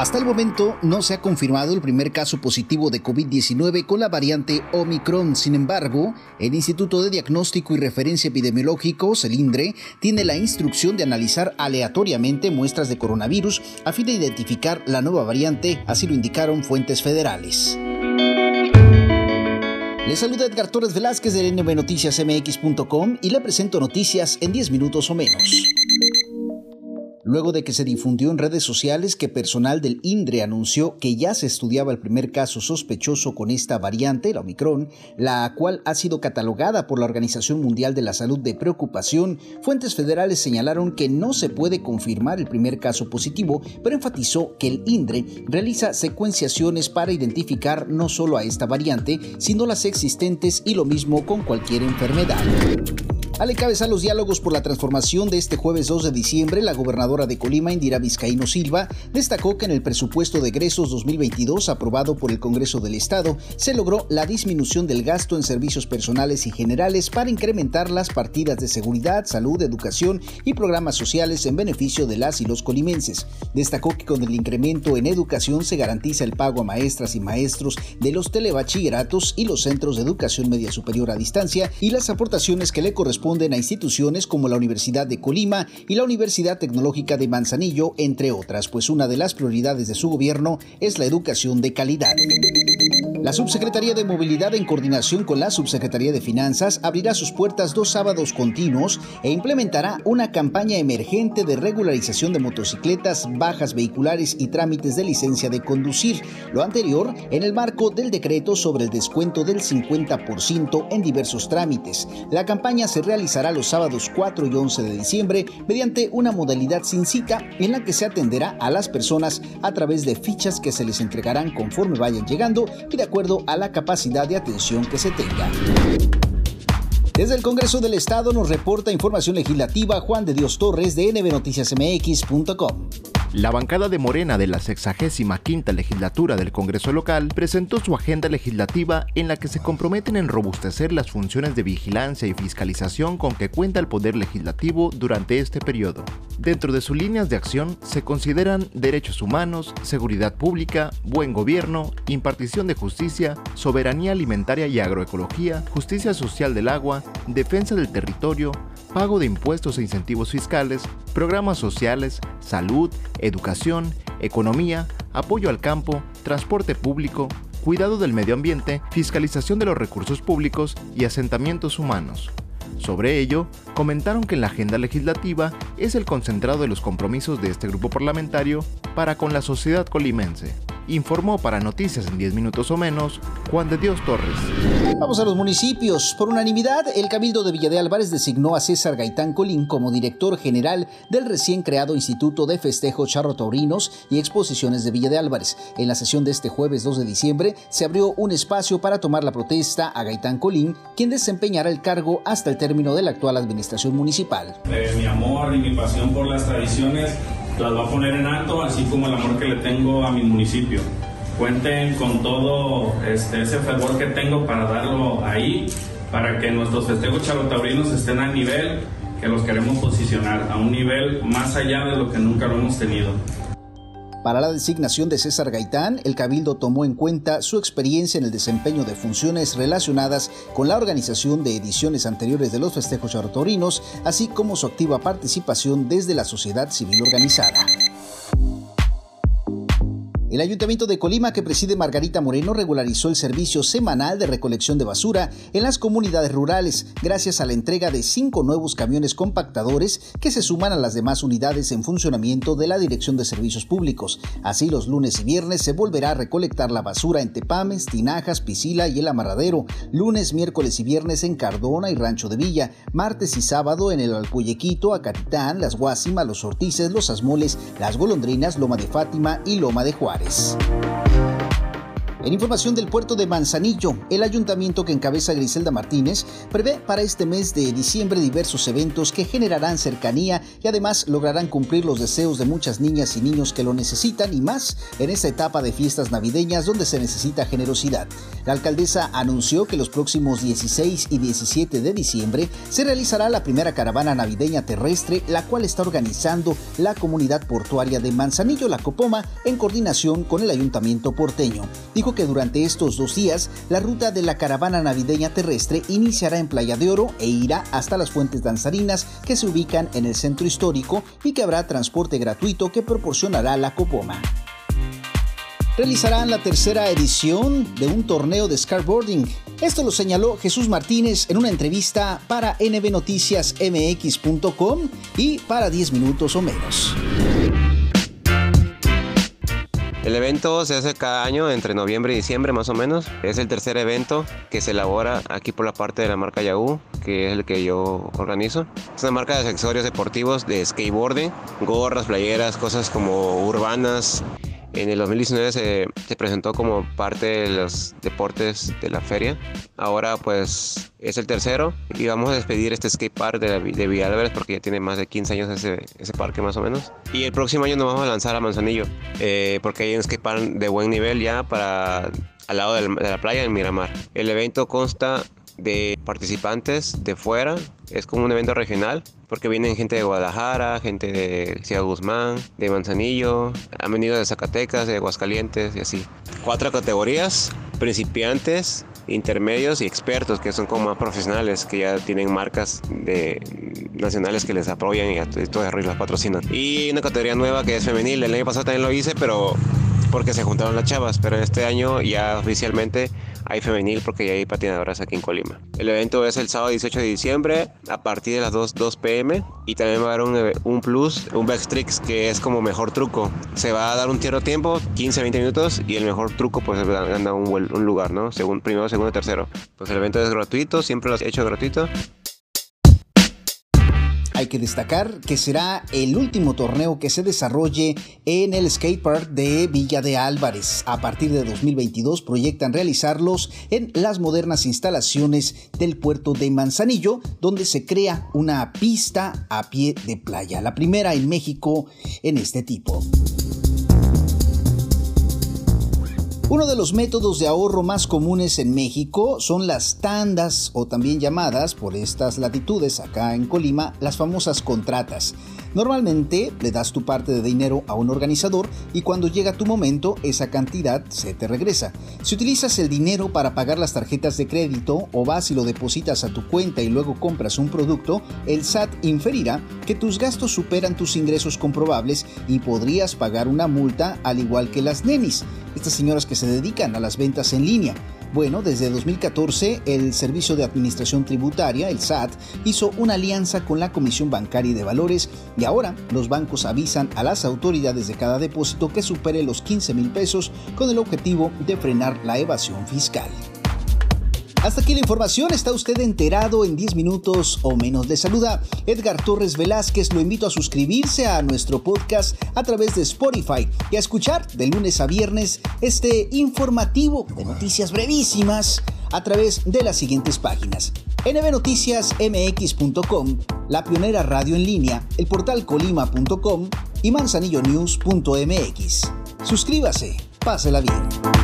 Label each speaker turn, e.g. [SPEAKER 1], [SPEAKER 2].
[SPEAKER 1] Hasta el momento no se ha confirmado el primer caso positivo de COVID-19 con la variante Omicron. Sin embargo, el Instituto de Diagnóstico y Referencia Epidemiológico, CELINDRE, tiene la instrucción de analizar aleatoriamente muestras de coronavirus a fin de identificar la nueva variante, así lo indicaron fuentes federales. Le saluda Edgar Torres Velázquez de nbnoticiasmx.com y le presento noticias en 10 minutos o menos luego de que se difundió en redes sociales que personal del INDRE anunció que ya se estudiaba el primer caso sospechoso con esta variante, la Omicron, la cual ha sido catalogada por la Organización Mundial de la Salud de preocupación, fuentes federales señalaron que no se puede confirmar el primer caso positivo, pero enfatizó que el INDRE realiza secuenciaciones para identificar no solo a esta variante, sino las existentes y lo mismo con cualquier enfermedad. Al encabezar los diálogos por la transformación de este jueves 2 de diciembre, la gobernadora de Colima, Indira Vizcaíno Silva, destacó que en el presupuesto de egresos 2022 aprobado por el Congreso del Estado se logró la disminución del gasto en servicios personales y generales para incrementar las partidas de seguridad, salud, educación y programas sociales en beneficio de las y los colimenses. Destacó que con el incremento en educación se garantiza el pago a maestras y maestros de los telebachilleratos y los centros de educación media superior a distancia y las aportaciones que le corresponden a instituciones como la Universidad de Colima y la Universidad Tecnológica de Manzanillo, entre otras, pues una de las prioridades de su gobierno es la educación de calidad. La Subsecretaría de Movilidad, en coordinación con la Subsecretaría de Finanzas, abrirá sus puertas dos sábados continuos e implementará una campaña emergente de regularización de motocicletas, bajas vehiculares y trámites de licencia de conducir. Lo anterior en el marco del decreto sobre el descuento del 50% en diversos trámites. La campaña se realizará los sábados 4 y 11 de diciembre mediante una modalidad sin cita en la que se atenderá a las personas a través de fichas que se les entregarán conforme vayan llegando y de acuerdo a la capacidad de atención que se tenga. Desde el Congreso del Estado nos reporta información legislativa Juan de Dios Torres de nbnoticiasmx.com.
[SPEAKER 2] La bancada de Morena de la 65 legislatura del Congreso local presentó su agenda legislativa en la que se comprometen en robustecer las funciones de vigilancia y fiscalización con que cuenta el Poder Legislativo durante este periodo. Dentro de sus líneas de acción se consideran derechos humanos, seguridad pública, buen gobierno, impartición de justicia, soberanía alimentaria y agroecología, justicia social del agua, defensa del territorio, pago de impuestos e incentivos fiscales, programas sociales, salud, educación, economía, apoyo al campo, transporte público, cuidado del medio ambiente, fiscalización de los recursos públicos y asentamientos humanos. Sobre ello, comentaron que la agenda legislativa es el concentrado de los compromisos de este grupo parlamentario para con la sociedad colimense informó para Noticias en 10 minutos o menos Juan de Dios Torres.
[SPEAKER 1] Vamos a los municipios. Por unanimidad, el Cabildo de Villa de Álvarez designó a César Gaitán Colín como director general del recién creado Instituto de Festejos Charro Taurinos y Exposiciones de Villa de Álvarez. En la sesión de este jueves 2 de diciembre se abrió un espacio para tomar la protesta a Gaitán Colín, quien desempeñará el cargo hasta el término de la actual administración municipal.
[SPEAKER 3] mi amor y mi pasión por las tradiciones las va a poner en alto, así como el amor que le tengo a mi municipio. Cuenten con todo este, ese fervor que tengo para darlo ahí, para que nuestros festejos charotaurinos estén al nivel que los queremos posicionar, a un nivel más allá de lo que nunca lo hemos tenido.
[SPEAKER 1] Para la designación de César Gaitán, el Cabildo tomó en cuenta su experiencia en el desempeño de funciones relacionadas con la organización de ediciones anteriores de los festejos charrotaurinos, así como su activa participación desde la sociedad civil organizada. El Ayuntamiento de Colima, que preside Margarita Moreno, regularizó el servicio semanal de recolección de basura en las comunidades rurales, gracias a la entrega de cinco nuevos camiones compactadores que se suman a las demás unidades en funcionamiento de la Dirección de Servicios Públicos. Así, los lunes y viernes se volverá a recolectar la basura en Tepames, Tinajas, Piscila y el Amarradero, lunes, miércoles y viernes en Cardona y Rancho de Villa, martes y sábado en el Alpuyequito, Acatitán, Las Guasimas, Los Ortices, Los Asmoles, Las Golondrinas, Loma de Fátima y Loma de Juárez. Paris. En información del puerto de Manzanillo, el ayuntamiento que encabeza Griselda Martínez prevé para este mes de diciembre diversos eventos que generarán cercanía y además lograrán cumplir los deseos de muchas niñas y niños que lo necesitan y más en esta etapa de fiestas navideñas donde se necesita generosidad. La alcaldesa anunció que los próximos 16 y 17 de diciembre se realizará la primera caravana navideña terrestre, la cual está organizando la comunidad portuaria de Manzanillo, La Copoma, en coordinación con el ayuntamiento porteño. Dijo que durante estos dos días la ruta de la caravana navideña terrestre iniciará en Playa de Oro e irá hasta las fuentes danzarinas que se ubican en el centro histórico y que habrá transporte gratuito que proporcionará la Copoma realizarán la tercera edición de un torneo de skateboarding. Esto lo señaló Jesús Martínez en una entrevista para nbnoticiasmx.com y para 10 minutos o menos.
[SPEAKER 4] El evento se hace cada año entre noviembre y diciembre más o menos. Es el tercer evento que se elabora aquí por la parte de la marca Yahoo, que es el que yo organizo. Es una marca de accesorios deportivos de skateboarding, gorras, playeras, cosas como urbanas, en el 2019 se, se, presentó como parte de los deportes de la feria. Ahora pues es el tercero y vamos a despedir este skate park de, de porque ya tiene más de 15 años ese, ese parque más o menos. Y el próximo año nos vamos a lanzar a Manzanillo eh, porque hay un skate park de buen nivel ya para al lado de la playa en Miramar. El evento consta de participantes de fuera. Es como un evento regional porque vienen gente de Guadalajara, gente de Ciudad Guzmán, de Manzanillo, han venido de Zacatecas, de Aguascalientes y así. Cuatro categorías, principiantes, intermedios y expertos que son como más profesionales que ya tienen marcas de nacionales que les apoyan y todo el las patrocinan. Y una categoría nueva que es femenil. El año pasado también lo hice, pero porque se juntaron las chavas, pero este año ya oficialmente hay femenil porque ya hay patinadoras aquí en Colima. El evento es el sábado 18 de diciembre a partir de las 2, 2 pm y también va a haber un, plus, un backstrix que es como mejor truco. Se va a dar un tierno tiempo, 15, 20 minutos y el mejor truco pues anda un, un lugar, ¿no? Según, primero, segundo, tercero. Pues el evento es gratuito, siempre lo he hecho gratuito
[SPEAKER 1] hay que destacar que será el último torneo que se desarrolle en el skatepark de Villa de Álvarez. A partir de 2022 proyectan realizarlos en las modernas instalaciones del puerto de Manzanillo, donde se crea una pista a pie de playa, la primera en México en este tipo. Uno de los métodos de ahorro más comunes en México son las tandas o también llamadas por estas latitudes acá en Colima las famosas contratas. Normalmente le das tu parte de dinero a un organizador y cuando llega tu momento esa cantidad se te regresa. Si utilizas el dinero para pagar las tarjetas de crédito o vas y lo depositas a tu cuenta y luego compras un producto, el SAT inferirá que tus gastos superan tus ingresos comprobables y podrías pagar una multa al igual que las nenis, estas señoras que se dedican a las ventas en línea. Bueno, desde 2014 el Servicio de Administración Tributaria, el SAT, hizo una alianza con la Comisión Bancaria de Valores y ahora los bancos avisan a las autoridades de cada depósito que supere los 15 mil pesos con el objetivo de frenar la evasión fiscal. Hasta aquí la información, está usted enterado en 10 minutos o menos. Le saluda Edgar Torres Velázquez, lo invito a suscribirse a nuestro podcast a través de Spotify y a escuchar de lunes a viernes este informativo de noticias brevísimas a través de las siguientes páginas. nbnoticiasmx.com, la pionera radio en línea, el portal colima.com y manzanillonews.mx. Suscríbase, pásela bien.